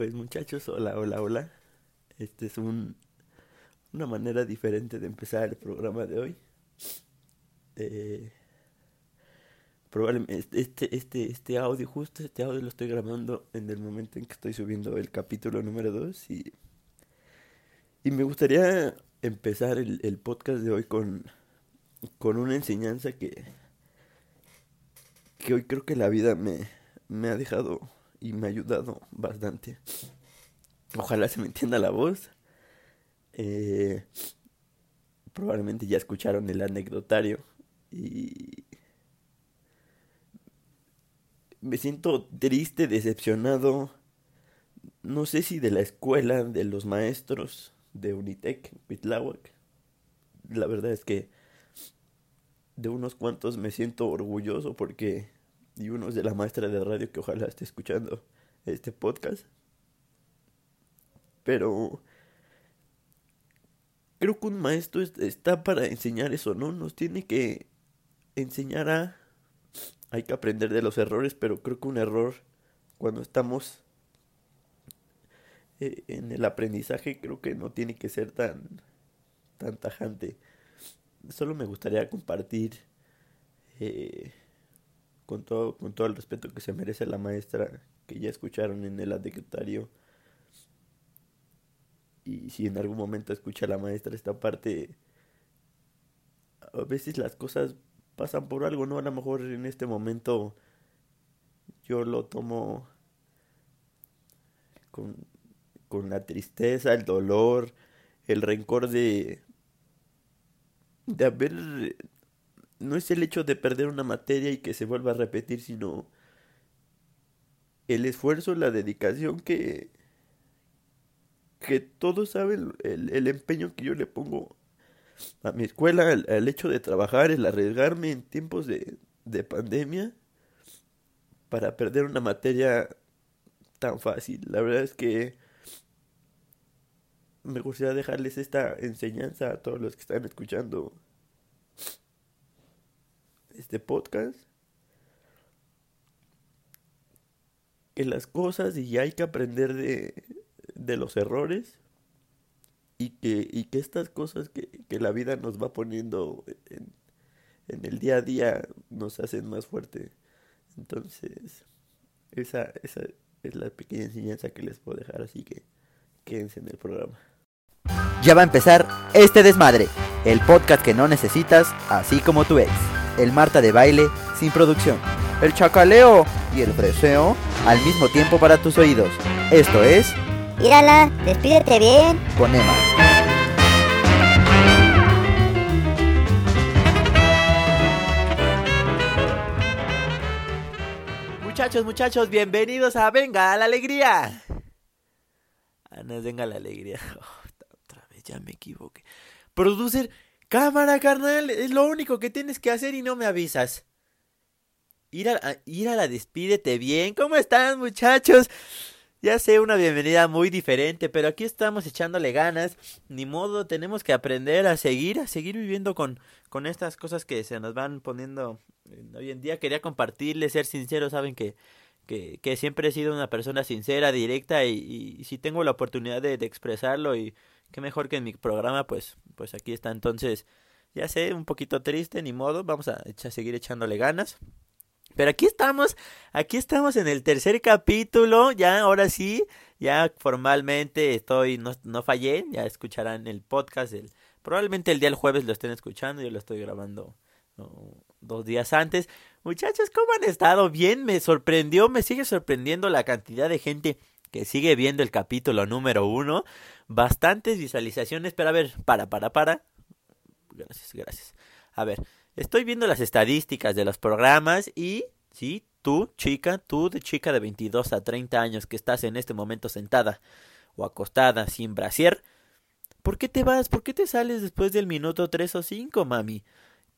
Pues muchachos, hola, hola, hola. Este es un, una manera diferente de empezar el programa de hoy. Eh, probablemente este, este, este audio, justo este audio lo estoy grabando en el momento en que estoy subiendo el capítulo número 2 y, y me gustaría empezar el, el podcast de hoy con, con una enseñanza que, que hoy creo que la vida me, me ha dejado y me ha ayudado bastante. Ojalá se me entienda la voz. Eh, probablemente ya escucharon el anecdotario y me siento triste, decepcionado. No sé si de la escuela, de los maestros de Unitec, Pitláhuac. La verdad es que de unos cuantos me siento orgulloso porque y uno es de la maestra de radio que ojalá esté escuchando este podcast. Pero creo que un maestro está para enseñar eso, ¿no? Nos tiene que enseñar a... Hay que aprender de los errores, pero creo que un error cuando estamos eh, en el aprendizaje creo que no tiene que ser tan, tan tajante. Solo me gustaría compartir eh, con todo, con todo el respeto que se merece la maestra que ya escucharon en el anecdotario. Y si en algún momento escucha la maestra esta parte, a veces las cosas pasan por algo, ¿no? A lo mejor en este momento yo lo tomo con, con la tristeza, el dolor, el rencor de, de haber no es el hecho de perder una materia y que se vuelva a repetir, sino el esfuerzo, la dedicación que, que todos saben, el, empeño que yo le pongo a mi escuela, el, hecho de trabajar, el arriesgarme en tiempos de, de pandemia para perder una materia tan fácil. La verdad es que me gustaría dejarles esta enseñanza a todos los que están escuchando este podcast. Que las cosas y hay que aprender de, de los errores. Y que, y que estas cosas que, que la vida nos va poniendo en, en, el día a día nos hacen más fuerte. Entonces, esa, esa es la pequeña enseñanza que les puedo dejar. Así que quédense en el programa. Ya va a empezar este desmadre, el podcast que no necesitas, así como tú eres el Marta de baile sin producción, el chacaleo y el freseo al mismo tiempo para tus oídos. Esto es... Mírala, despídete bien. Con Emma. Muchachos, muchachos, bienvenidos a Venga la Alegría. Ah, no, venga la alegría. Oh, otra vez ya me equivoqué. Producer, Cámara, carnal, es lo único que tienes que hacer y no me avisas. Ir a, ir a la despídete bien. ¿Cómo están, muchachos? Ya sé, una bienvenida muy diferente, pero aquí estamos echándole ganas. Ni modo, tenemos que aprender a seguir, a seguir viviendo con, con estas cosas que se nos van poniendo hoy en día. Quería compartirles, ser sincero, saben que, que, que siempre he sido una persona sincera, directa, y, y, si tengo la oportunidad de, de expresarlo y qué mejor que en mi programa, pues, pues aquí está. Entonces, ya sé, un poquito triste, ni modo, vamos a, seguir echándole ganas. Pero aquí estamos, aquí estamos en el tercer capítulo, ya ahora sí, ya formalmente estoy, no, no fallé, ya escucharán el podcast, el, probablemente el día del jueves lo estén escuchando, yo lo estoy grabando dos días antes. Muchachos, ¿cómo han estado? Bien, me sorprendió, me sigue sorprendiendo la cantidad de gente que sigue viendo el capítulo número uno. Bastantes visualizaciones, pero a ver, para, para, para. Gracias, gracias. A ver, estoy viendo las estadísticas de los programas y, sí, tú, chica, tú de chica de 22 a 30 años que estás en este momento sentada o acostada sin brasier, ¿por qué te vas? ¿Por qué te sales después del minuto 3 o 5, mami?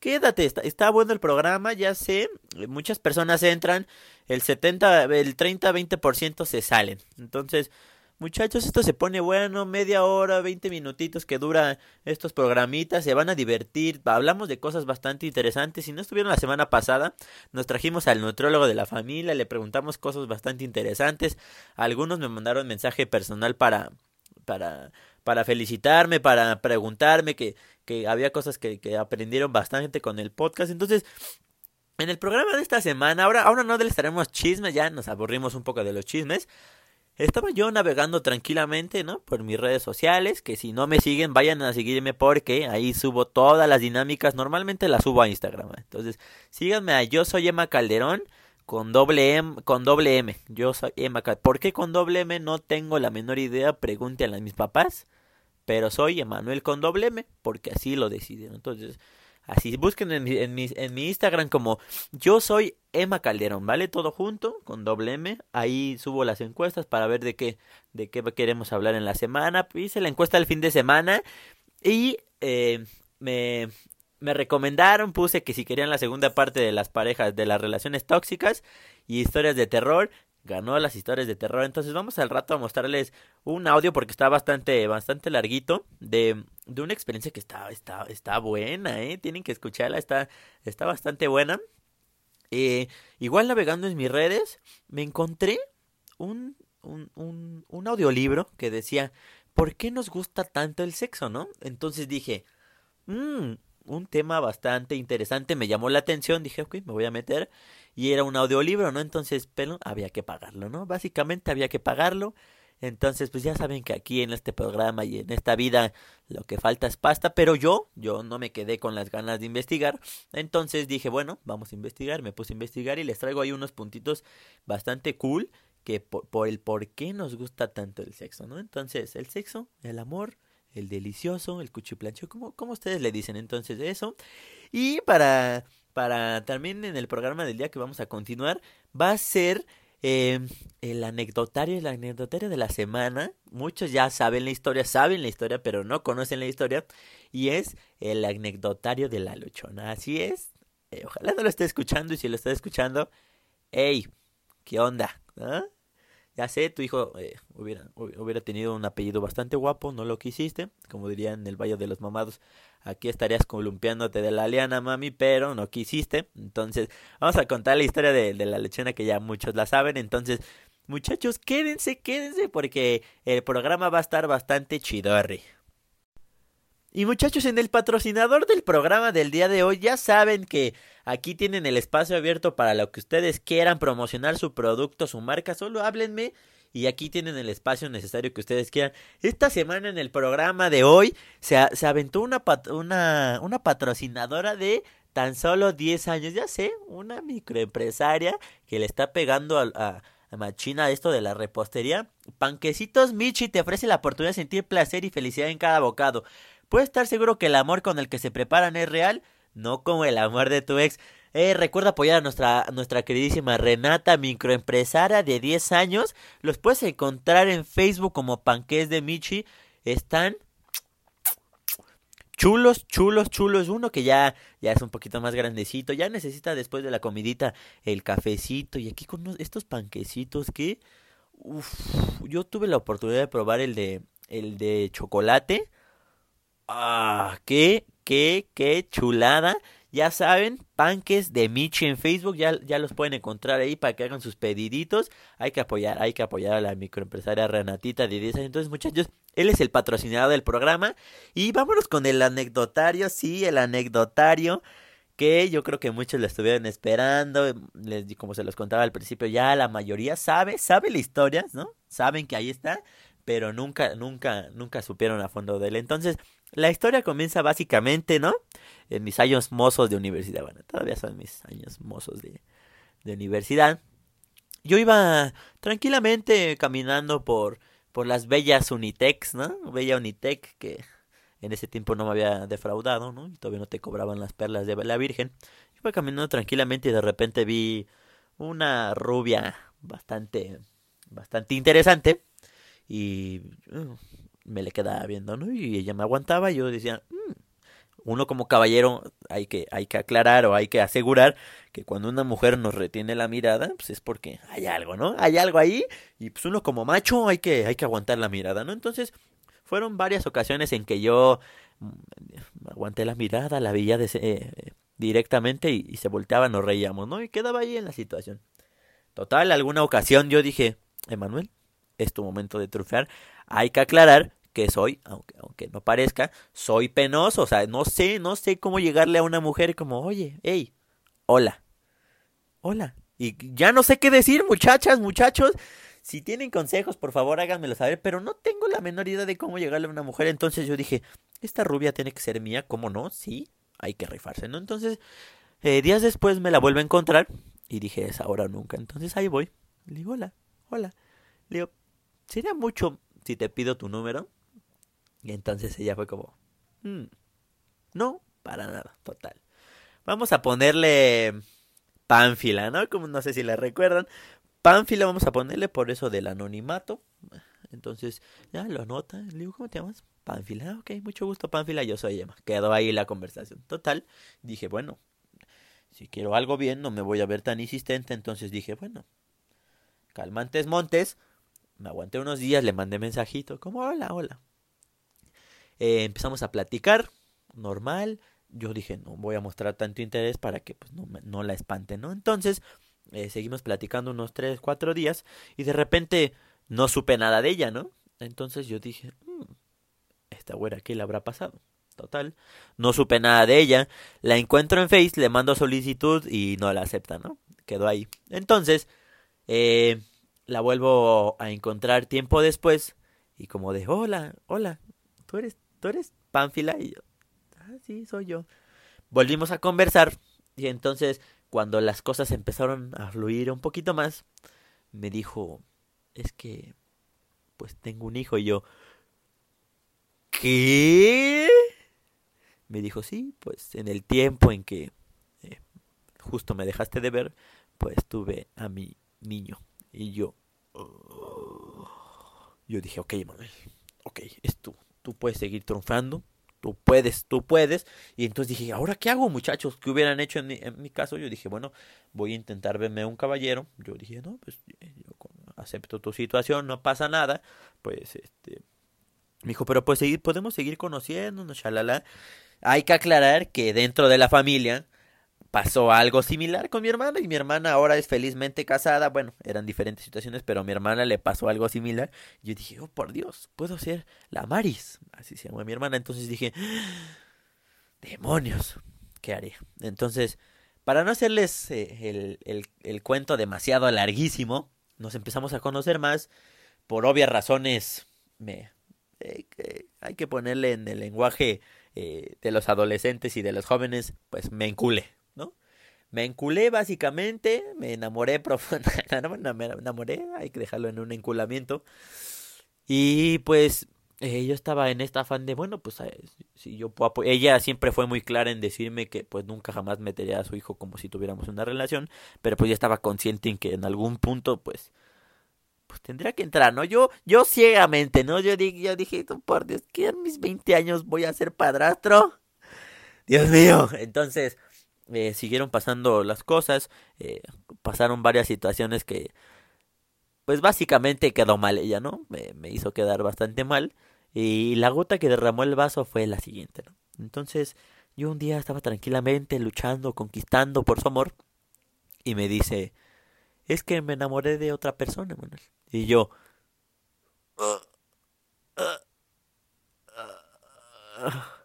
Quédate, está, está, bueno el programa, ya sé, muchas personas entran, el 70, el 30, 20% se salen. Entonces, muchachos, esto se pone bueno, media hora, 20 minutitos que dura estos programitas, se van a divertir, hablamos de cosas bastante interesantes. Si no estuvieron la semana pasada, nos trajimos al nutriólogo de la familia, le preguntamos cosas bastante interesantes. Algunos me mandaron mensaje personal para para para felicitarme, para preguntarme que, que había cosas que, que aprendieron bastante con el podcast. Entonces, en el programa de esta semana, ahora, ahora no les traemos chismes, ya nos aburrimos un poco de los chismes. Estaba yo navegando tranquilamente, ¿no? Por mis redes sociales, que si no me siguen, vayan a seguirme porque ahí subo todas las dinámicas, normalmente las subo a Instagram. Entonces, síganme a Yo Soy Emma Calderón con doble M, con doble M. Yo soy Emma Calderón. ¿Por qué con doble M? No tengo la menor idea, pregúntenle a mis papás. Pero soy Emanuel con doble M, porque así lo decidieron. Entonces, Así, busquen en mi, en, mi, en mi Instagram como yo soy Emma Calderón, ¿vale? Todo junto, con doble M. Ahí subo las encuestas para ver de qué, de qué queremos hablar en la semana. Hice la encuesta el fin de semana y eh, me, me recomendaron, puse que si querían la segunda parte de las parejas, de las relaciones tóxicas y historias de terror, ganó las historias de terror. Entonces vamos al rato a mostrarles un audio porque está bastante, bastante larguito de, de una experiencia que está, está, está buena, eh. Tienen que escucharla, está, está bastante buena. Eh, igual navegando en mis redes, me encontré un, un, un, un audiolibro que decía, ¿por qué nos gusta tanto el sexo, no? Entonces dije, mmm, un tema bastante interesante, me llamó la atención, dije, ok, me voy a meter y era un audiolibro, ¿no? Entonces, pero había que pagarlo, ¿no? Básicamente había que pagarlo. Entonces, pues ya saben que aquí en este programa y en esta vida lo que falta es pasta, pero yo, yo no me quedé con las ganas de investigar. Entonces dije, bueno, vamos a investigar, me puse a investigar y les traigo ahí unos puntitos bastante cool que por, por el por qué nos gusta tanto el sexo, ¿no? Entonces, el sexo, el amor, el delicioso, el cuchiplancho, como, como ustedes le dicen. Entonces, eso. Y para para también en el programa del día que vamos a continuar, va a ser eh, el anecdotario, el anecdotario de la semana. Muchos ya saben la historia, saben la historia, pero no conocen la historia. Y es el anecdotario de la luchona. Así es. Eh, ojalá no lo esté escuchando y si lo está escuchando, hey, ¿qué onda? ¿Ah? Ya sé, tu hijo eh, hubiera, hubiera tenido un apellido bastante guapo, no lo quisiste, como dirían en el Valle de los Mamados, aquí estarías columpiándote de la liana, mami, pero no quisiste. Entonces, vamos a contar la historia de, de la lechona que ya muchos la saben. Entonces, muchachos, quédense, quédense, porque el programa va a estar bastante chidorri. Y muchachos, en el patrocinador del programa del día de hoy ya saben que aquí tienen el espacio abierto para lo que ustedes quieran promocionar su producto, su marca, solo háblenme y aquí tienen el espacio necesario que ustedes quieran. Esta semana en el programa de hoy se, se aventó una, una, una patrocinadora de tan solo 10 años, ya sé, una microempresaria que le está pegando a, a machina esto de la repostería. Panquecitos Michi te ofrece la oportunidad de sentir placer y felicidad en cada bocado. Puedes estar seguro que el amor con el que se preparan es real, no como el amor de tu ex. Eh, recuerda apoyar a nuestra, nuestra queridísima Renata, microempresaria de 10 años. Los puedes encontrar en Facebook como Panques de Michi. Están chulos, chulos, chulos. Uno que ya, ya es un poquito más grandecito. Ya necesita después de la comidita el cafecito. Y aquí con estos panquecitos que... Uf, yo tuve la oportunidad de probar el de, el de chocolate. Ah, qué, qué, qué chulada. Ya saben, panques de Michi en Facebook, ya, ya los pueden encontrar ahí para que hagan sus pediditos. Hay que apoyar, hay que apoyar a la microempresaria Renatita de 10 años. Entonces, muchachos, él es el patrocinador del programa. Y vámonos con el anecdotario, sí, el anecdotario que yo creo que muchos lo estuvieron esperando, les, como se los contaba al principio, ya la mayoría sabe, sabe la historia, ¿no? Saben que ahí está, pero nunca, nunca, nunca supieron a fondo de él. Entonces, la historia comienza básicamente, ¿no? En mis años mozos de universidad. Bueno, todavía son mis años mozos de, de universidad. Yo iba tranquilamente caminando por, por las bellas Unitecs, ¿no? Bella Unitec que en ese tiempo no me había defraudado, ¿no? Y todavía no te cobraban las perlas de la Virgen. Iba caminando tranquilamente y de repente vi una rubia bastante, bastante interesante. Y uh, me le quedaba viendo, ¿no? Y ella me aguantaba y yo decía, mmm, uno como caballero hay que, hay que aclarar o hay que asegurar que cuando una mujer nos retiene la mirada, pues es porque hay algo, ¿no? Hay algo ahí y pues uno como macho hay que, hay que aguantar la mirada, ¿no? Entonces fueron varias ocasiones en que yo mm, aguanté la mirada, la veía de, eh, directamente y, y se volteaba, nos reíamos, ¿no? Y quedaba ahí en la situación. Total, alguna ocasión yo dije, Emanuel, es tu momento de trufear. Hay que aclarar que soy, aunque, aunque no parezca, soy penoso. O sea, no sé, no sé cómo llegarle a una mujer como, oye, hey, hola, hola. Y ya no sé qué decir, muchachas, muchachos. Si tienen consejos, por favor háganmelo saber, pero no tengo la menor idea de cómo llegarle a una mujer. Entonces yo dije, esta rubia tiene que ser mía, ¿cómo no? Sí, hay que rifarse, ¿no? Entonces, eh, días después me la vuelvo a encontrar y dije, es ahora o nunca. Entonces ahí voy. Le digo, hola, hola. Le digo, sería mucho si te pido tu número. Y entonces ella fue como, "Mm, no, para nada, total. Vamos a ponerle Pánfila, ¿no? Como no sé si la recuerdan. Pánfila vamos a ponerle por eso del anonimato. Entonces, ya lo anota. Le digo, ¿cómo te llamas? Pánfila. "Ah, Ok, mucho gusto, Pánfila. Yo soy Emma. Quedó ahí la conversación. Total. Dije, bueno, si quiero algo bien, no me voy a ver tan insistente. Entonces dije, bueno, calmantes montes. Me aguanté unos días, le mandé mensajito, como hola, hola. Eh, empezamos a platicar, normal. Yo dije, no voy a mostrar tanto interés para que pues, no, no la espante, ¿no? Entonces, eh, seguimos platicando unos 3, 4 días y de repente no supe nada de ella, ¿no? Entonces yo dije, "Mm, esta güera, ¿qué le habrá pasado? Total, no supe nada de ella. La encuentro en Face, le mando solicitud y no la acepta, ¿no? Quedó ahí. Entonces, eh, la vuelvo a encontrar tiempo después y como de, hola, hola, tú eres, tú eres Pánfila y yo, ah, sí, soy yo. Volvimos a conversar y entonces cuando las cosas empezaron a fluir un poquito más, me dijo, es que, pues tengo un hijo y yo, ¿qué? Me dijo, sí, pues en el tiempo en que eh, justo me dejaste de ver, pues tuve a mi niño. Y yo, "Oh". yo dije, ok, Manuel, ok, es tú, tú puedes seguir triunfando, tú puedes, tú puedes. Y entonces dije, ¿ahora qué hago, muchachos? ¿Qué hubieran hecho en mi, en mi caso? Yo dije, bueno, voy a intentar verme un caballero. Yo dije, no, pues eh, yo acepto tu situación, no pasa nada. Pues este, me dijo, pero pues podemos seguir conociéndonos, shalala. Hay que aclarar que dentro de la familia pasó algo similar con mi hermana y mi hermana ahora es felizmente casada. Bueno, eran diferentes situaciones, pero a mi hermana le pasó algo similar. Yo dije, oh por Dios, puedo ser la Maris, así se llama mi hermana. Entonces dije, demonios, ¿qué haré? Entonces, para no hacerles eh, el, el, el cuento demasiado larguísimo, nos empezamos a conocer más. Por obvias razones, me, eh, hay que ponerle en el lenguaje eh, de los adolescentes y de los jóvenes, pues me enculé, ¿no? Me enculé básicamente, me enamoré profundamente, no, me enamoré, hay que dejarlo en un enculamiento. Y pues eh, yo estaba en esta afán de, bueno, pues eh, si yo puedo ella siempre fue muy clara en decirme que pues nunca jamás metería a su hijo como si tuviéramos una relación, pero pues ya estaba consciente en que en algún punto pues pues tendría que entrar, ¿no? Yo, yo ciegamente, ¿no? Yo, di- yo dije, "No, por Dios, que a mis 20 años voy a ser padrastro. Dios mío. Entonces, eh, siguieron pasando las cosas, eh, pasaron varias situaciones que, pues básicamente quedó mal ella, ¿no? Me, me hizo quedar bastante mal. Y la gota que derramó el vaso fue la siguiente, ¿no? Entonces, yo un día estaba tranquilamente luchando, conquistando por su amor, y me dice, es que me enamoré de otra persona. Y yo, "Ah, ah, ah".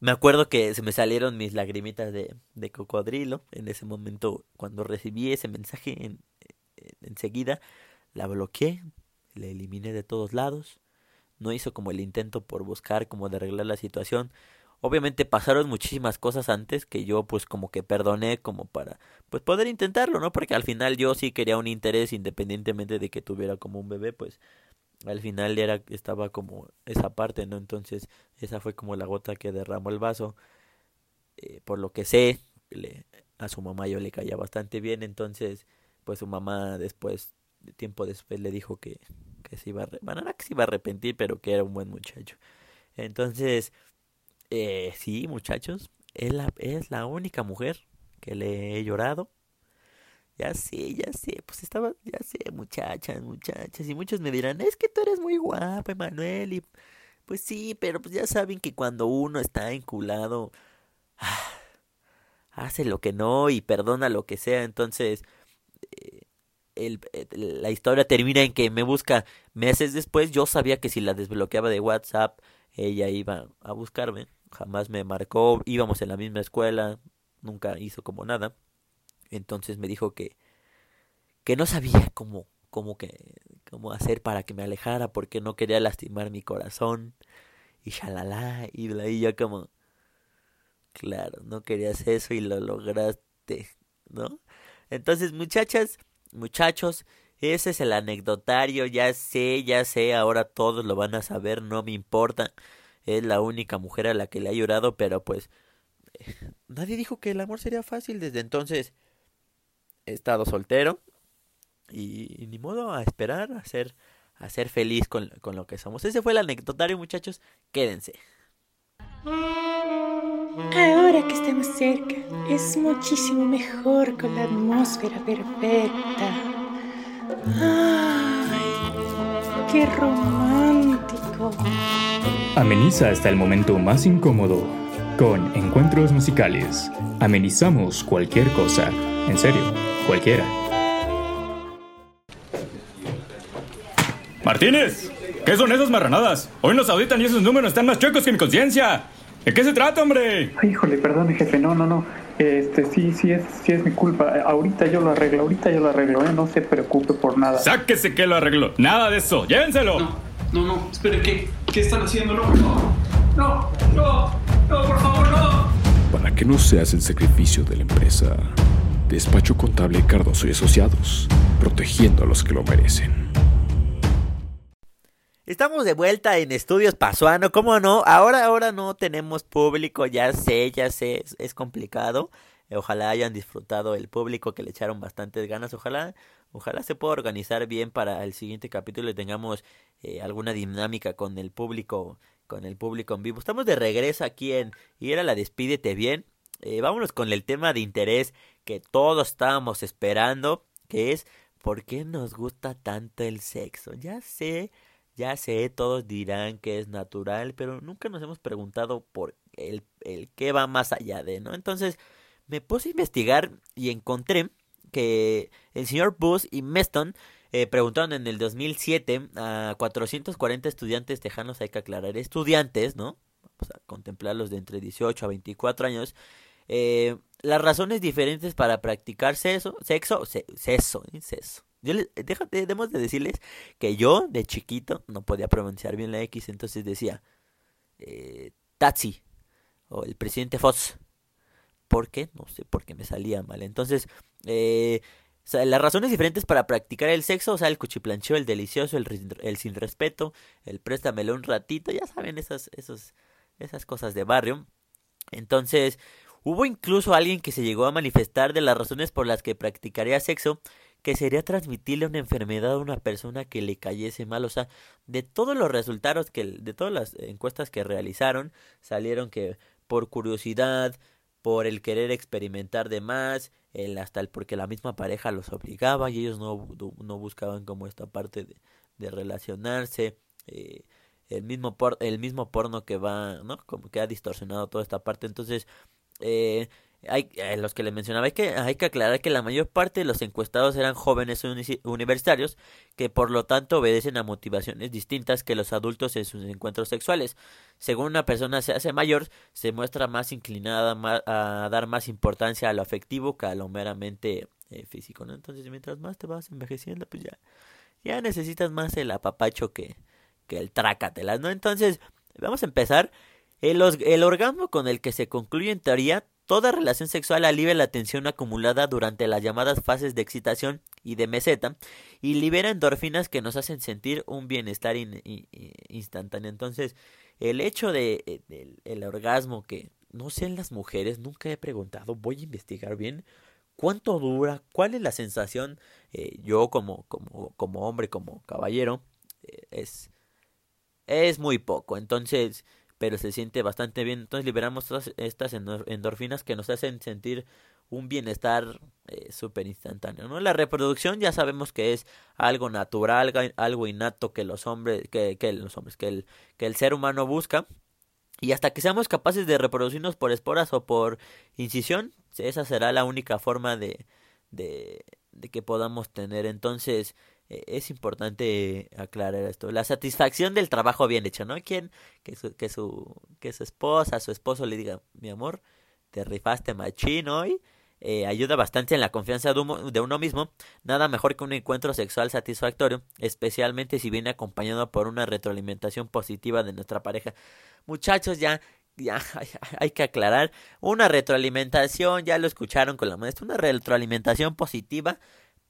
Me acuerdo que se me salieron mis lagrimitas de, de cocodrilo en ese momento cuando recibí ese mensaje en, en- enseguida la bloqueé la eliminé de todos lados no hizo como el intento por buscar como de arreglar la situación. Obviamente pasaron muchísimas cosas antes que yo pues como que perdoné como para pues poder intentarlo no porque al final yo sí quería un interés independientemente de que tuviera como un bebé pues al final era estaba como esa parte no entonces esa fue como la gota que derramó el vaso. Eh, por lo que sé, le, a su mamá yo le caía bastante bien. Entonces, pues su mamá después, tiempo después, le dijo que, que se iba a... Bueno, no que se iba a arrepentir, pero que era un buen muchacho. Entonces, Eh, sí, muchachos, es la, es la única mujer que le he llorado. Ya sé, ya sé, pues estaba, ya sé, muchachas, muchachas, y muchos me dirán, es que tú eres muy guapo, Emanuel, y pues sí, pero pues ya saben que cuando uno está enculado, ah, hace lo que no y perdona lo que sea, entonces eh, el, la historia termina en que me busca meses después, yo sabía que si la desbloqueaba de WhatsApp, ella iba a buscarme, jamás me marcó, íbamos en la misma escuela, nunca hizo como nada. Entonces me dijo que, que no sabía cómo, cómo, que, cómo hacer para que me alejara porque no quería lastimar mi corazón. Y shalala, y, y yo como, claro, no querías eso y lo lograste, ¿no? Entonces, muchachas, muchachos, ese es el anecdotario, ya sé, ya sé, ahora todos lo van a saber, no me importa. Es la única mujer a la que le ha llorado, pero pues eh, nadie dijo que el amor sería fácil. Desde entonces he estado soltero y, ni modo a esperar, a ser, a ser feliz con, con lo que somos. Ese fue el anecdotario, muchachos. Quédense. Ahora que estamos cerca, es muchísimo mejor con la atmósfera perfecta. ¡Ay! ¡Qué romántico! Ameniza hasta el momento más incómodo con encuentros musicales. Amenizamos cualquier cosa. En serio, cualquiera. Martínez, ¿qué son esas marranadas? Hoy nos auditan y esos números están más chuecos que mi conciencia. ¿De qué se trata, hombre? Ay, híjole, perdón, jefe, no, no, no. Este, sí, sí es, sí es mi culpa. Ahorita yo lo arreglo, ahorita yo lo arreglo, ¿eh? No se preocupe por nada. Sáquese que lo arreglo. Nada de eso. Llévenselo. No, no, no. Espere, ¿qué? ¿Qué están haciendo? No, no, no, no, no, por favor, no. Para que no seas el sacrificio de la empresa. Despacho Contable Cardoso y Asociados, protegiendo a los que lo merecen. Estamos de vuelta en Estudios Pasuano, ¿cómo no? Ahora, ahora no tenemos público, ya sé, ya sé, es, complicado. Ojalá hayan disfrutado el público que le echaron bastantes ganas. Ojalá, ojalá se pueda organizar bien para el siguiente capítulo y tengamos eh, alguna dinámica con el público, con el público en vivo. Estamos de regreso aquí en y era la despídete bien. Eh, vámonos con el tema de interés que todos estábamos esperando, que es ¿por qué nos gusta tanto el sexo? Ya sé ya sé, todos dirán que es natural, pero nunca nos hemos preguntado por el, el qué va más allá de, ¿no? Entonces me puse a investigar y encontré que el señor Bush y Meston eh, preguntaron en el 2007 a 440 estudiantes tejanos, hay que aclarar, estudiantes, ¿no? Vamos a contemplarlos de entre 18 a 24 años. Eh, las razones diferentes para practicar sexo, sexo, sexo, sexo, yo les, déjate, debemos de decirles que yo de chiquito no podía pronunciar bien la X, entonces decía eh, o el presidente Fox. ¿Por qué? No sé, porque me salía mal. Entonces, eh, las razones diferentes para practicar el sexo, o sea, el cuchiplancheo, el delicioso, el, sin respeto, el préstamelo un ratito, ya saben, esas, esos, esas cosas de barrio. Entonces, hubo incluso alguien que se llegó a manifestar de las razones por las que practicaría sexo que sería transmitirle una enfermedad a una persona que le cayese mal. O sea, de todos los resultados que, de todas las encuestas que realizaron, salieron que por curiosidad, por el querer experimentar de más, el hasta el porque la misma pareja los obligaba y ellos no, no buscaban como esta parte de, de relacionarse. Eh, el mismo por, el mismo porno que va, ¿no? Como que ha distorsionado toda esta parte. Entonces, eh, hay, eh, los que les mencionaba, hay que, hay que aclarar que la mayor parte de los encuestados eran jóvenes universitarios que por lo tanto obedecen a motivaciones distintas que los adultos en sus encuentros sexuales. Según una persona se hace mayor, se muestra más inclinada a dar más importancia a lo afectivo que a lo meramente eh, físico. ¿no? Entonces, mientras más te vas envejeciendo, pues ya, ya necesitas más el apapacho que, que el trácatelas, ¿no? Entonces, vamos a empezar. El, orgasmo con el que se concluye en teoría Toda relación sexual alivia la tensión acumulada durante las llamadas fases de excitación y de meseta y libera endorfinas que nos hacen sentir un bienestar instantáneo. Entonces, el hecho de, eh, el orgasmo que no sé en las mujeres, nunca he preguntado, voy a investigar bien cuánto dura, cuál es la sensación. Eh, yo como, como, como hombre, como caballero, eh, es, es muy poco. Entonces, pero se siente bastante bien. Entonces liberamos todas estas endorfinas que nos hacen sentir un bienestar eh, súper instantáneo, ¿no? La reproducción ya sabemos que es algo natural, algo innato que los hombres, que, que los hombres, que el, que el ser humano busca. Y hasta que seamos capaces de reproducirnos por esporas o por incisión, esa será la única forma de, de, de que podamos tener. Entonces, es importante aclarar esto. La satisfacción del trabajo bien hecho, ¿no? Quien que su, que su, que su esposa, su esposo le diga, mi amor, te rifaste machín hoy. Eh, ayuda bastante en la confianza de, de uno mismo. Nada mejor que un encuentro sexual satisfactorio, especialmente si viene acompañado por una retroalimentación positiva de nuestra pareja. Muchachos, ya ya hay que aclarar, una retroalimentación, ya lo escucharon con la maestra, una retroalimentación positiva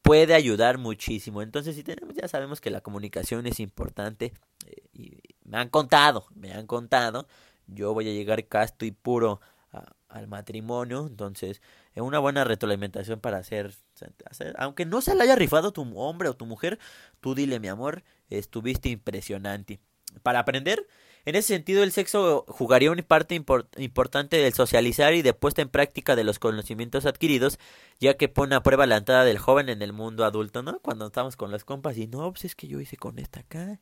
puede ayudar muchísimo. Entonces, si tenemos, ya sabemos que la comunicación es importante. Eh, y me han contado, me han contado. Yo voy a llegar casto y puro al matrimonio. Entonces, es una buena retroalimentación para hacer, hacer. Aunque no se le haya rifado tu hombre o tu mujer, tú dile, mi amor, estuviste impresionante. Para aprender, en ese sentido, el sexo jugaría una parte importante del socializar y de puesta en práctica de los conocimientos adquiridos, ya que pone a prueba la entrada del joven en el mundo adulto, ¿no? Cuando estamos con las compas y no, pues es que yo hice con esta acá.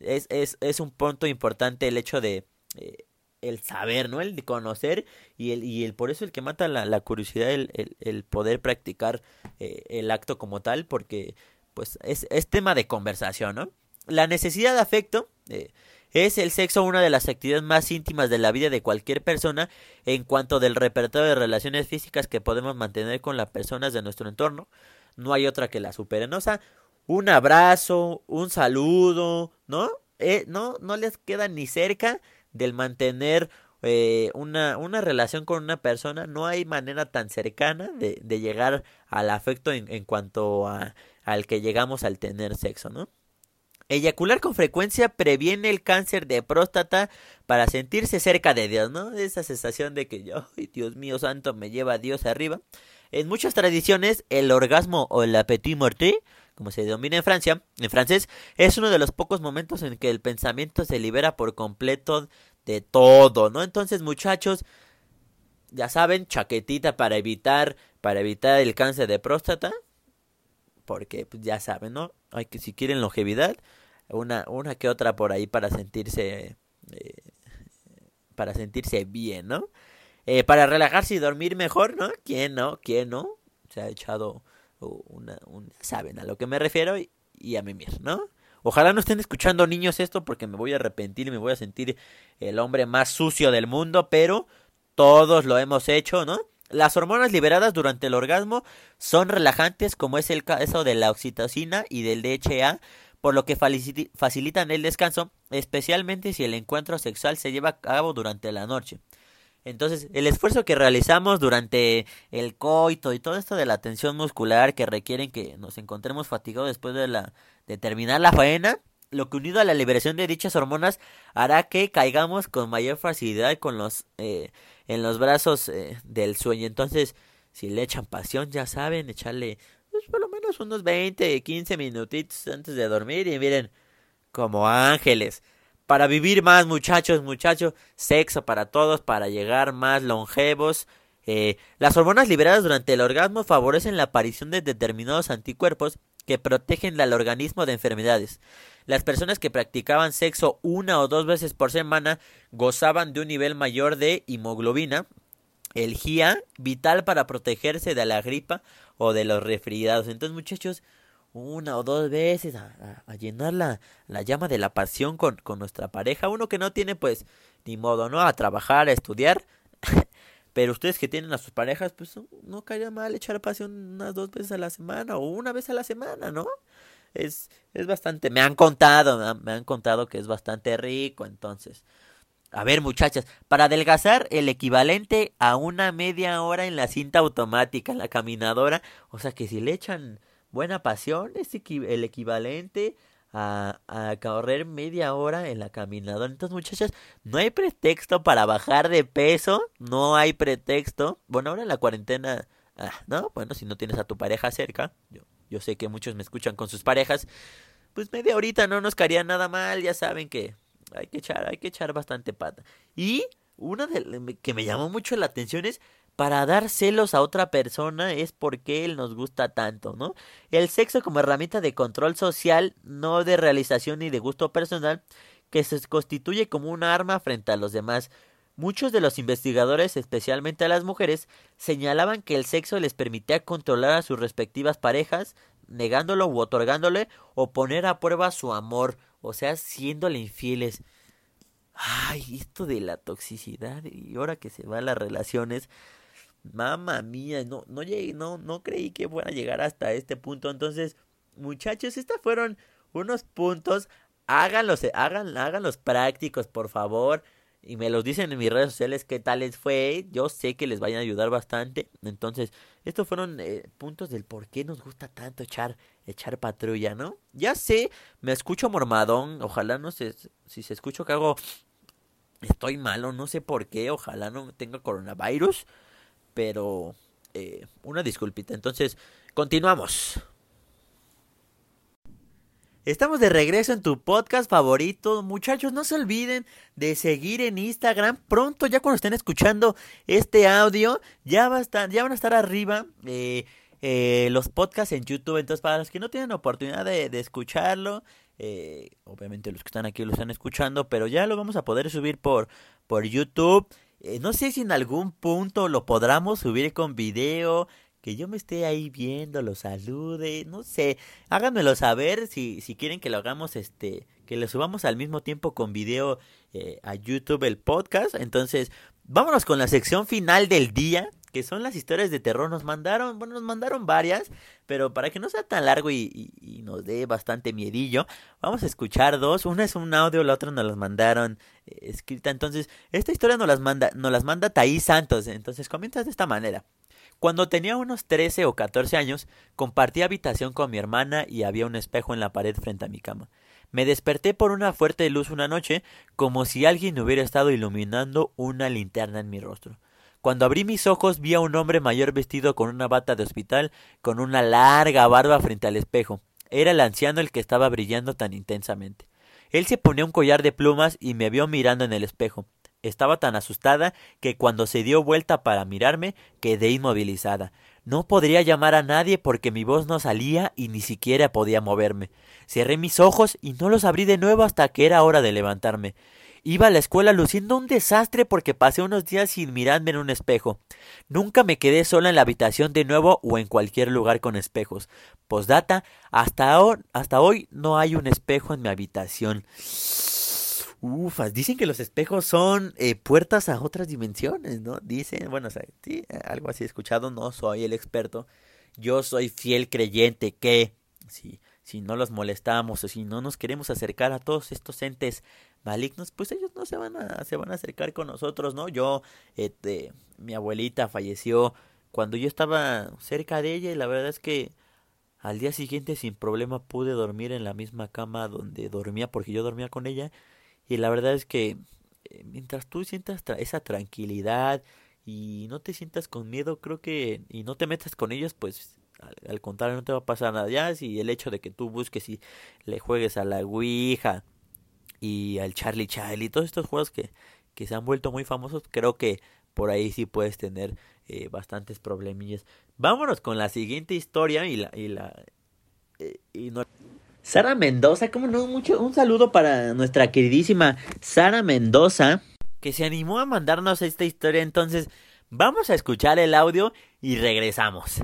Es, es, es un punto importante el hecho de eh, el saber, ¿no? El conocer y el, y el por eso el que mata la, la curiosidad, el, el, el, poder practicar eh, el acto como tal, porque pues es, es tema de conversación, ¿no? La necesidad de afecto. Eh, es el sexo una de las actividades más íntimas de la vida de cualquier persona en cuanto del repertorio de relaciones físicas que podemos mantener con las personas de nuestro entorno. No hay otra que la supere, sea, un abrazo, un saludo, ¿no? Eh, no, no les queda ni cerca del mantener eh, una, una relación con una persona. No hay manera tan cercana de, de llegar al afecto en, en cuanto a, al que llegamos al tener sexo, ¿no? Eyacular con frecuencia previene el cáncer de próstata para sentirse cerca de Dios, ¿no? Esa sensación de que, ay, Dios mío santo, me lleva a Dios arriba. En muchas tradiciones, el orgasmo o el appétit morté, como se denomina en Francia, en francés, es uno de los pocos momentos en que el pensamiento se libera por completo de todo, ¿no? Entonces, muchachos, ya saben, chaquetita para evitar, para evitar el cáncer de próstata, porque pues, ya saben, ¿no? Hay que si quieren longevidad, una una que otra por ahí para sentirse eh, para sentirse bien, ¿no? Eh, para relajarse y dormir mejor, ¿no? ¿Quién no? ¿Quién no? Se ha echado una, un, saben a lo que me refiero y, y a mimir, ¿no? Ojalá no estén escuchando niños esto porque me voy a arrepentir y me voy a sentir el hombre más sucio del mundo, pero todos lo hemos hecho, ¿no? Las hormonas liberadas durante el orgasmo son relajantes, como es el caso de la oxitocina y del DHA, por lo que facilitan el descanso, especialmente si el encuentro sexual se lleva a cabo durante la noche. Entonces, el esfuerzo que realizamos durante el coito y todo esto de la tensión muscular que requieren que nos encontremos fatigados después de la de terminar la faena, lo que unido a la liberación de dichas hormonas hará que caigamos con mayor facilidad con los eh, en los brazos eh, del sueño. Entonces, si le echan pasión, ya saben, echarle pues, por lo menos unos 20, 15 minutitos antes de dormir y miren, como ángeles. Para vivir más, muchachos, muchachos, sexo para todos, para llegar más longevos. Eh, las hormonas liberadas durante el orgasmo favorecen la aparición de determinados anticuerpos que protegen al organismo de enfermedades. Las personas que practicaban sexo una o dos veces por semana gozaban de un nivel mayor de hemoglobina, el GIA, vital para protegerse de la gripa o de los resfriados. Entonces, muchachos, una o dos veces a, llenar la, la, llama de la pasión con, con nuestra pareja. Uno que no tiene, pues, ni modo, ¿no? A trabajar, a estudiar. Pero ustedes que tienen a sus parejas, pues no caería mal echar pasión unas dos veces a la semana o una vez a la semana, ¿no? es, es bastante, me han contado, me han contado que es bastante rico, entonces. A ver, muchachas, para adelgazar el equivalente a una media hora en la cinta automática, en la caminadora, o sea que si le echan buena pasión, es el equivalente a, a correr media hora en la caminadora. Entonces, muchachas, no hay pretexto para bajar de peso, no hay pretexto. Bueno, ahora en la cuarentena, ah, no, bueno, si no tienes a tu pareja cerca, yo yo sé que muchos me escuchan con sus parejas, pues media horita no nos caería nada mal, ya saben que hay que echar, hay que echar bastante pata. Y una de que me llamó mucho la atención es para dar celos a otra persona es porque él nos gusta tanto, ¿no? El sexo como herramienta de control social, no de realización ni de gusto personal, que se constituye como un arma frente a los demás. Muchos de los investigadores, especialmente a las mujeres, señalaban que el sexo les permitía controlar a sus respectivas parejas, negándolo u otorgándole, o poner a prueba su amor, o sea, siéndole infieles. Ay, esto de la toxicidad y ahora que se van las relaciones, mamá mía, no, no llegué, no, no creí que fuera a llegar hasta este punto. Entonces, muchachos, estos fueron unos puntos. Háganlos, hagan, háganlos prácticos, por favor. Y me los dicen en mis redes sociales qué tal les fue. Yo sé que les vayan a ayudar bastante. Entonces, estos fueron eh, puntos del por qué nos gusta tanto echar, echar patrulla, ¿no? Ya sé, me escucho mormadón. Ojalá no sé si se escucho que hago. Estoy malo, no sé por qué. Ojalá no tenga coronavirus pero eh, una disculpita. Entonces, continuamos. Estamos de regreso en tu podcast favorito. Muchachos, no se olviden de seguir en Instagram. Pronto, ya cuando estén escuchando este audio, ya, va a estar, ya van a estar arriba eh, eh, los podcasts en YouTube. Entonces, para los que no tienen oportunidad de, escucharlo, obviamente los que están aquí lo están escuchando, pero ya lo vamos a poder subir por, por YouTube. Eh, no sé si en algún punto lo podamos subir con video, que yo me esté ahí viendo, lo salude, no sé, háganmelo saber si, si quieren que lo hagamos, este, que lo subamos al mismo tiempo con video eh, a YouTube el podcast. Entonces, vámonos con la sección final del día, que son las historias de terror. Nos mandaron, bueno, nos mandaron varias, pero para que no sea tan largo y, nos dé bastante miedillo, vamos a escuchar dos. Una es un audio, la otra nos las mandaron eh, escrita. Entonces, esta historia nos las manda, nos las manda Taí Santos. Entonces, comienzas de esta manera. Cuando tenía unos 13 o 14 años, compartí habitación con mi hermana y había un espejo en la pared frente a mi cama. Me desperté por una fuerte luz una noche, como si alguien hubiera estado iluminando una linterna en mi rostro. Cuando abrí mis ojos vi a un hombre mayor vestido con una bata de hospital, con una larga barba frente al espejo. Era el anciano el que estaba brillando tan intensamente. Él se ponía un collar de plumas y me vio mirando en el espejo. Estaba tan asustada que cuando se dio vuelta para mirarme quedé inmovilizada. No podría llamar a nadie porque mi voz no salía y ni siquiera podía moverme. Cerré mis ojos y no los abrí de nuevo hasta que era hora de levantarme. Iba a la escuela luciendo un desastre porque pasé unos días sin mirarme en un espejo. Nunca me quedé sola en la habitación de nuevo o en cualquier lugar con espejos. Postdata, hasta, hasta hoy no hay un espejo en mi habitación. Ufas, dicen que los espejos son eh, puertas a otras dimensiones, ¿no? Dicen, bueno, sí, algo así escuchado, no soy el experto. Yo soy fiel creyente que si, si no los molestamos o si no nos queremos acercar a todos estos entes malignos, pues ellos no se van a, se van a acercar con nosotros, ¿no? Yo, este, mi abuelita falleció cuando yo estaba cerca de ella y la verdad es que al día siguiente sin problema pude dormir en la misma cama donde dormía porque yo dormía con ella y la verdad es que eh, mientras tú sientas esa tranquilidad y no te sientas con miedo, creo que y no te metas con ellos, pues al, contrario no te va a pasar nada. Ya si el hecho de que tú busques y le juegues a la Ouija y al Charlie Charlie, todos estos juegos que, que se han vuelto muy famosos, creo que por ahí sí puedes tener eh, bastantes problemillas. Vámonos con la siguiente historia y la... Y la eh, y no... Sara Mendoza, como no, mucho, un saludo para nuestra queridísima Sara Mendoza, que se animó a mandarnos esta historia. Entonces, vamos a escuchar el audio y regresamos.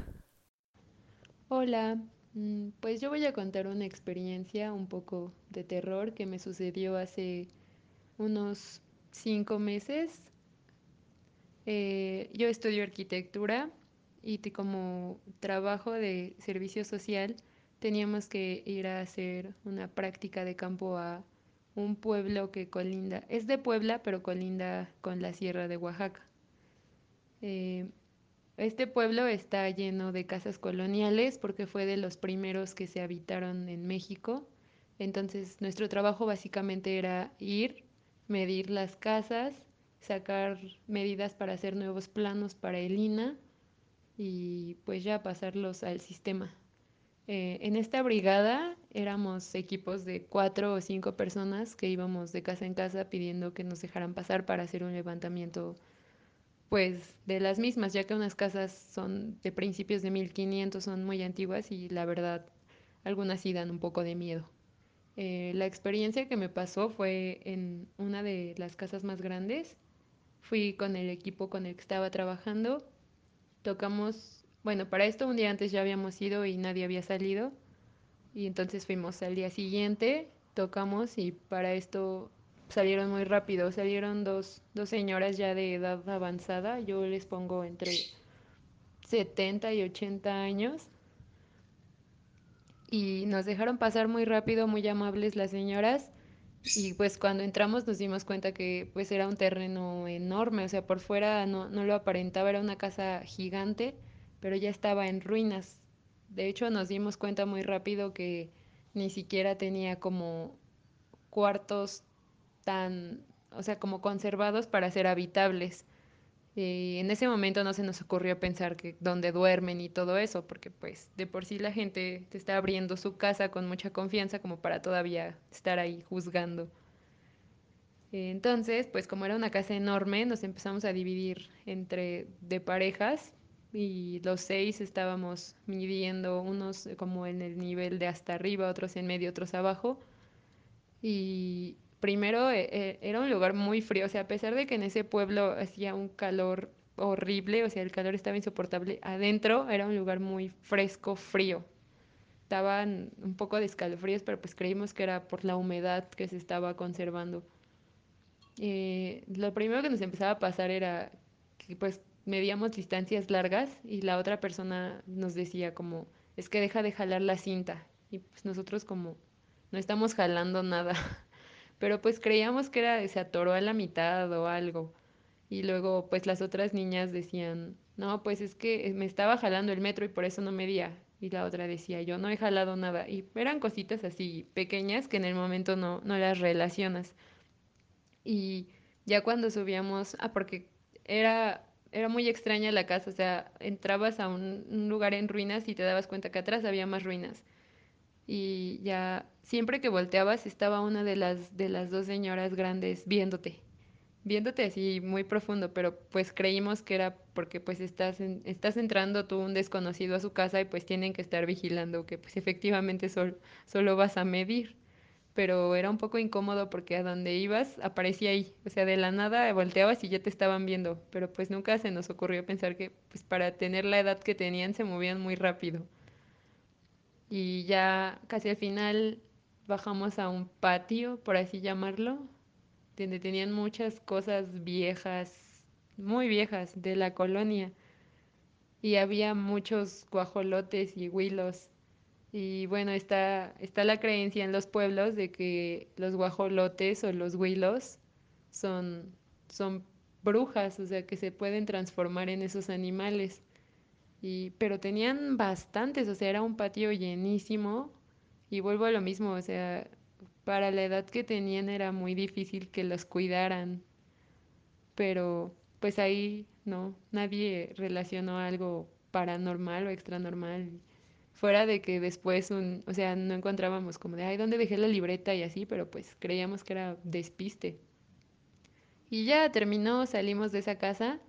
Hola, Mm, pues yo voy a contar una experiencia un poco de terror que me sucedió hace unos cinco meses. Eh, yo estudio arquitectura y como trabajo de servicio social teníamos que ir a hacer una práctica de campo a un pueblo que colinda, es de Puebla, pero colinda con la Sierra de Oaxaca. Eh, este pueblo está lleno de casas coloniales porque fue de los primeros que se habitaron en México. Entonces nuestro trabajo básicamente era ir, medir las casas, sacar medidas para hacer nuevos planos para el INA y pues ya pasarlos al sistema. Eh, en esta brigada éramos equipos de cuatro o cinco personas que íbamos de casa en casa pidiendo que nos dejaran pasar para hacer un levantamiento pues de las mismas, ya que unas casas son de principios de 1500, son muy antiguas y la verdad algunas sí dan un poco de miedo. Eh, la experiencia que me pasó fue en una de las casas más grandes. Fui con el equipo con el que estaba trabajando. Tocamos, bueno, para esto un día antes ya habíamos ido y nadie había salido. Y entonces fuimos al día siguiente, tocamos y para esto salieron muy rápido. Salieron dos, dos señoras ya de edad avanzada. Yo les pongo entre 70 y 80 años y nos dejaron pasar muy rápido, muy amables las señoras. Y pues cuando entramos nos dimos cuenta que pues era un terreno enorme, o sea, por fuera no, no lo aparentaba, era una casa gigante, pero ya estaba en ruinas. De hecho nos dimos cuenta muy rápido que ni siquiera tenía como cuartos tan, o sea, como conservados para ser habitables. Y en ese momento no se nos ocurrió pensar que dónde duermen y todo eso, porque pues de por sí la gente te está abriendo su casa con mucha confianza como para todavía estar ahí juzgando. Entonces, pues como era una casa enorme, nos empezamos a dividir entre de parejas y los seis estábamos midiendo unos como en el nivel de hasta arriba, otros en medio, otros abajo. Y primero eh, eh, era un lugar muy frío, o sea, a pesar de que en ese pueblo hacía un calor horrible, o sea, el calor estaba insoportable, adentro era un lugar muy fresco, frío. Estaban un poco de escalofríos, pero pues creímos que era por la humedad que se estaba conservando. Eh, lo primero que nos empezaba a pasar era que pues medíamos distancias largas y la otra persona nos decía como, es que deja de jalar la cinta. Y pues nosotros como, no estamos jalando nada. pero pues creíamos que era, se atoró a la mitad o algo. Y luego pues las otras niñas decían, no, pues es que me estaba jalando el metro y por eso no medía. Y la otra decía, yo no he jalado nada. Y eran cositas así pequeñas que en el momento no, no las relacionas. Y ya cuando subíamos, ah, porque era, era muy extraña la casa, o sea, entrabas a un, un lugar en ruinas y te dabas cuenta que atrás había más ruinas y ya siempre que volteabas estaba una de las de las dos señoras grandes viéndote, viéndote así muy profundo, pero pues creímos que era porque pues estás estás entrando tú un desconocido a su casa y pues tienen que estar vigilando que pues efectivamente solo solo vas a medir. Pero era un poco incómodo porque a donde ibas aparecía ahí, o sea, de la nada volteabas y ya te estaban viendo, pero pues nunca se nos ocurrió pensar que pues para tener la edad que tenían se movían muy rápido y ya casi al final bajamos a un patio, por así llamarlo, donde tenían muchas cosas viejas, muy viejas de la colonia. Y había muchos guajolotes y huilos. Y bueno, está, está la creencia en los pueblos de que los guajolotes o los huilos son, son brujas, o sea, que se pueden transformar en esos animales. Y, pero tenían bastantes, o sea, era un patio llenísimo. Y vuelvo a lo mismo, o sea, para la edad que tenían era muy difícil que los cuidaran. Pero pues ahí no, nadie relacionó algo paranormal o extranormal. Fuera de que después, un, o sea, no encontrábamos como de, ay, ¿dónde dejé la libreta y así? Pero pues creíamos que era despiste. Y ya terminó, salimos de esa casa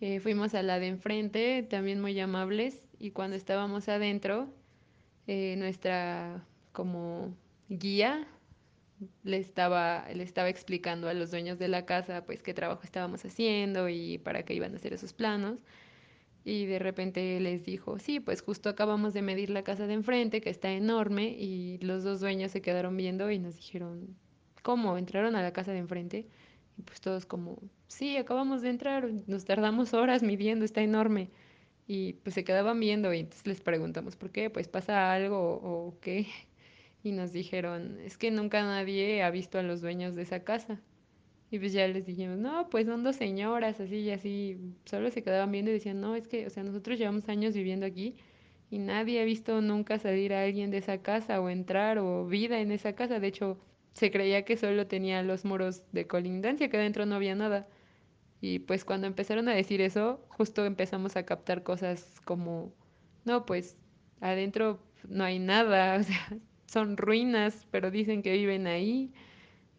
eh, fuimos a la de enfrente, también muy amables, y cuando estábamos adentro, eh, nuestra como guía le estaba, le estaba explicando a los dueños de la casa pues qué trabajo estábamos haciendo y para qué iban a hacer esos planos. Y de repente les dijo, sí, pues justo acabamos de medir la casa de enfrente, que está enorme, y los dos dueños se quedaron viendo y nos dijeron, ¿cómo? ¿Entraron a la casa de enfrente? Y pues todos como, sí, acabamos de entrar, nos tardamos horas midiendo, está enorme. Y pues se quedaban viendo y entonces les preguntamos, ¿por qué? Pues pasa algo o qué. Y nos dijeron, es que nunca nadie ha visto a los dueños de esa casa. Y pues ya les dijimos, no, pues son dos señoras, así y así. Solo se quedaban viendo y decían, no, es que, o sea, nosotros llevamos años viviendo aquí y nadie ha visto nunca salir a alguien de esa casa o entrar o vida en esa casa. De hecho, se creía que solo tenía los muros de colindancia, que adentro no había nada. Y pues cuando empezaron a decir eso, justo empezamos a captar cosas como, no, pues adentro no hay nada, o sea, son ruinas, pero dicen que viven ahí.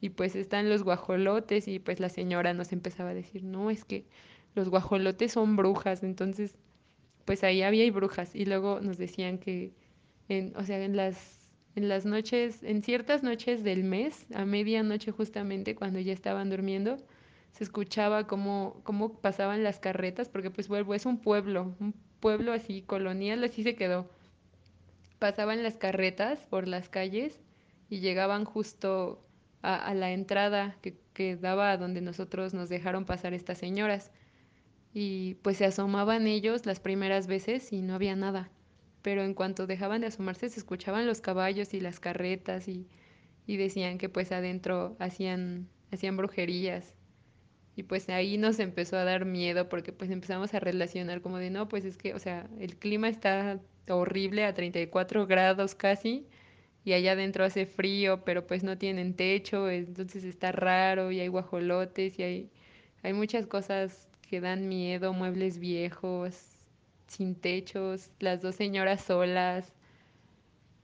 Y pues están los guajolotes y pues la señora nos empezaba a decir, no, es que los guajolotes son brujas, entonces pues ahí había brujas. Y luego nos decían que, en, o sea, en las, en las noches, en ciertas noches del mes, a medianoche justamente, cuando ya estaban durmiendo, se escuchaba cómo, cómo pasaban las carretas, porque pues vuelvo, es un pueblo, un pueblo así colonial, así se quedó. Pasaban las carretas por las calles y llegaban justo a, la entrada que, que daba a donde nosotros nos dejaron pasar estas señoras. Y pues se asomaban ellos las primeras veces y no había nada. Pero en cuanto dejaban de asomarse se escuchaban los caballos y las carretas y, y decían que pues adentro hacían, hacían brujerías y pues ahí nos empezó a dar miedo porque pues empezamos a relacionar como de no, pues es que, o sea, el clima está horrible a 34 grados casi y allá adentro hace frío, pero pues no tienen techo, entonces está raro y hay guajolotes y hay, hay muchas cosas que dan miedo, muebles viejos, sin techos, las dos señoras solas.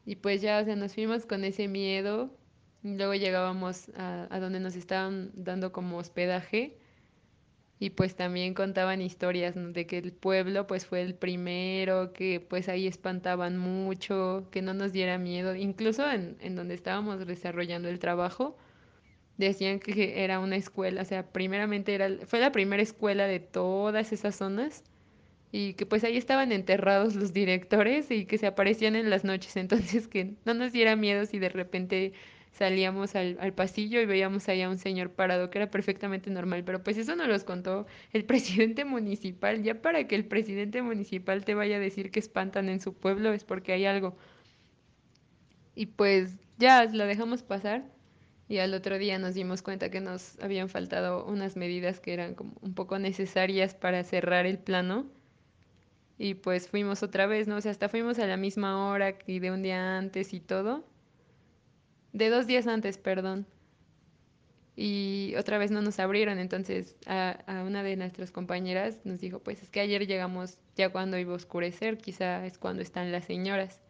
Y pues ya, o sea, nos fuimos con ese miedo. Luego llegábamos a donde nos estaban dando como hospedaje y pues también contaban historias de que el pueblo pues fue el primero, que pues ahí espantaban mucho, que no nos diera miedo. Incluso en, en donde estábamos desarrollando el trabajo, decían que era una escuela, o sea, primeramente era, fue la primera escuela de todas esas zonas y que pues ahí estaban enterrados los directores y que se aparecían en las noches, entonces que no nos diera miedo si de repente salíamos al, pasillo y veíamos allá a un señor parado, que era perfectamente normal, pero pues eso nos los contó el presidente municipal. Ya para que el presidente municipal te vaya a decir que espantan en su pueblo es porque hay algo. Y pues ya la dejamos pasar y al otro día nos dimos cuenta que nos habían faltado unas medidas que eran como un poco necesarias para cerrar el plano. Y pues fuimos otra vez, ¿no? O sea, hasta fuimos a la misma hora y de un día antes y todo de dos días antes, perdón. Y otra vez no nos abrieron, entonces a, una de nuestras compañeras nos dijo, pues es que ayer llegamos ya cuando iba a oscurecer, quizá es cuando están las señoras.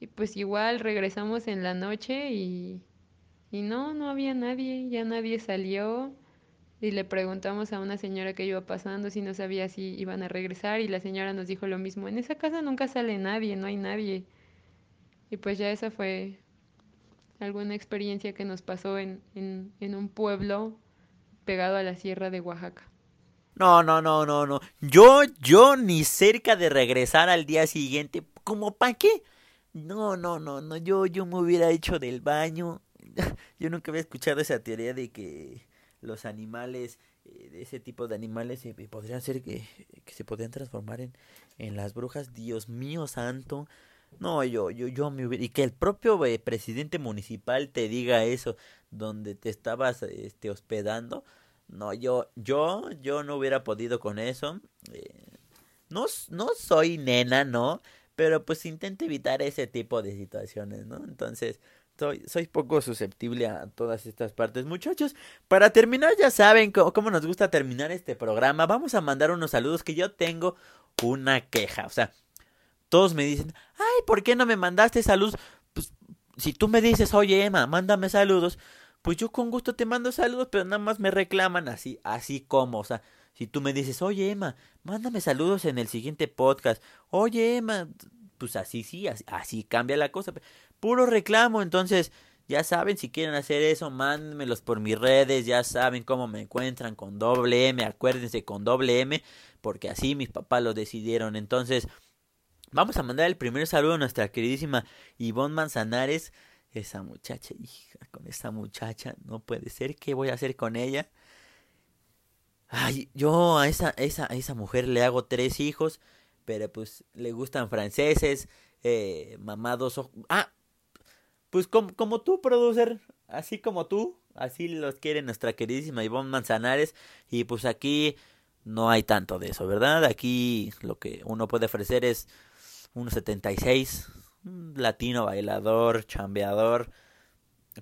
Y pues igual regresamos en la noche y, y no, no había nadie, ya nadie salió. Y le preguntamos a una señora que iba pasando si no sabía si iban a regresar y la señora nos dijo lo mismo, en esa casa nunca sale nadie, no hay nadie. Y pues ya esa fue, alguna experiencia que nos pasó en, en, un pueblo pegado a la sierra de Oaxaca. No, no, no, no, no. Yo, yo ni cerca de regresar al día siguiente. ¿Cómo para qué? No, no, no, no. Yo, yo me hubiera hecho del baño. Yo nunca había escuchado esa teoría de que los animales, de ese tipo de animales, eh, podrían ser que, que se podrían transformar en, en las brujas. Dios mío santo. No, yo, yo, yo me hubiera... Y que el propio eh, presidente municipal te diga eso, donde te estabas este, hospedando. No, yo, yo, yo no hubiera podido con eso. Eh, no, no soy nena, ¿no? Pero pues intento evitar ese tipo de situaciones, ¿no? Entonces, soy, soy poco susceptible a todas estas partes. Muchachos, para terminar, ya saben cómo, cómo nos gusta terminar este programa. Vamos a mandar unos saludos que yo tengo una queja. O sea, todos me dicen, ay, ¿por qué no me mandaste saludos? Pues si tú me dices, oye Emma, mándame saludos, pues yo con gusto te mando saludos, pero nada más me reclaman así, así como, o sea, si tú me dices, oye Emma, mándame saludos en el siguiente podcast, oye Emma, pues así sí, así, así cambia la cosa, puro reclamo, entonces ya saben, si quieren hacer eso, mándenmelos por mis redes, ya saben cómo me encuentran con doble M, acuérdense con doble M, porque así mis papás lo decidieron, entonces Vamos a mandar el primer saludo a nuestra queridísima Ivonne Manzanares. Esa muchacha, hija, con esa muchacha, no puede ser. ¿Qué voy a hacer con ella? Ay, yo a esa, esa, a esa mujer le hago tres hijos, pero pues le gustan franceses, eh, mamá dos ojos. Ah, pues como, como tú, producer, así como tú, así los quiere nuestra queridísima Ivonne Manzanares. Y pues aquí no hay tanto de eso, ¿verdad? Aquí lo que uno puede ofrecer es 1.76, latino, bailador, chambeador,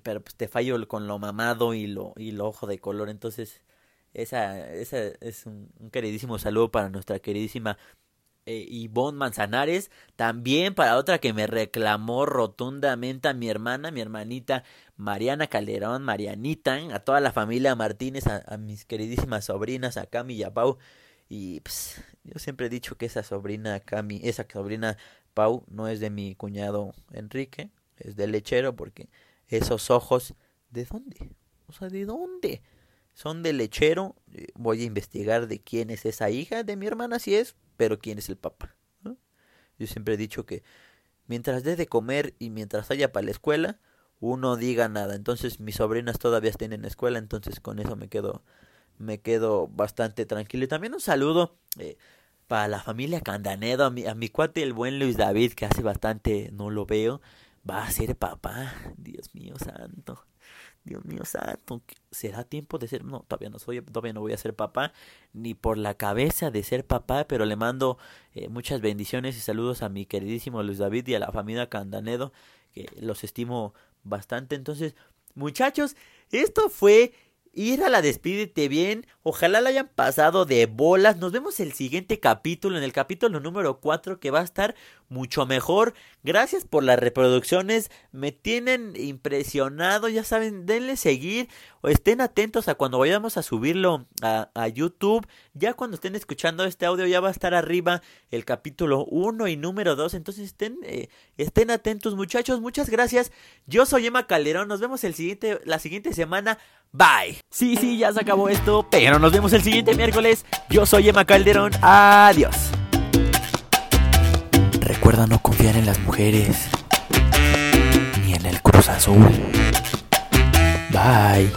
pero pues te fallo con lo mamado y lo, y lo ojo de color, entonces esa, esa es un, un queridísimo saludo para nuestra queridísima eh, Ivonne Manzanares, también para otra que me reclamó rotundamente a mi hermana, mi hermanita Mariana Calderón, Marianita, a toda la familia Martínez, a, mis queridísimas sobrinas, a Cami y a Pau. Y pues, yo siempre he dicho que esa sobrina Cami, esa sobrina Pau no es de mi cuñado Enrique, es del lechero porque esos ojos, ¿de dónde? O sea, ¿de dónde? Son del lechero. Eh, voy a investigar de quién es esa hija de mi hermana, si es, pero quién es el papá. Yo siempre he dicho que mientras dé de comer y mientras haya para la escuela, uno diga nada. Entonces mis sobrinas todavía estén en la escuela, entonces con eso me quedo, me quedo bastante tranquilo. Y también un saludo eh, para la familia Candanedo, a mi, a mi cuate el buen Luis David, que hace bastante no lo veo, va a ser papá. Dios mío santo. Dios mío santo, ¿será tiempo de ser? No, todavía no soy, todavía no voy a ser papá, ni por la cabeza de ser papá, pero le mando eh, muchas bendiciones y saludos a mi queridísimo Luis David y a la familia Candanedo, que los estimo bastante. Entonces, muchachos, esto fue ir a la despídete bien. Ojalá la hayan pasado de bolas. Nos vemos el siguiente capítulo, en el capítulo número 4, que va a estar mucho mejor. Gracias por las reproducciones. Me tienen impresionado. Ya saben, denle seguir o estén atentos a cuando vayamos a subirlo a, YouTube. Ya cuando estén escuchando este audio ya va a estar arriba el capítulo 1 y número 2. Entonces estén, eh, estén atentos muchachos. Muchas gracias. Yo soy Emma Calderón. Nos vemos el siguiente, la siguiente semana. Bye. Sí, sí, ya se acabó esto. Pero nos vemos el siguiente miércoles. Yo soy Emma Calderón. Adiós. Recuerda no confiar en las mujeres. Ni en el Cruz Azul. Bye.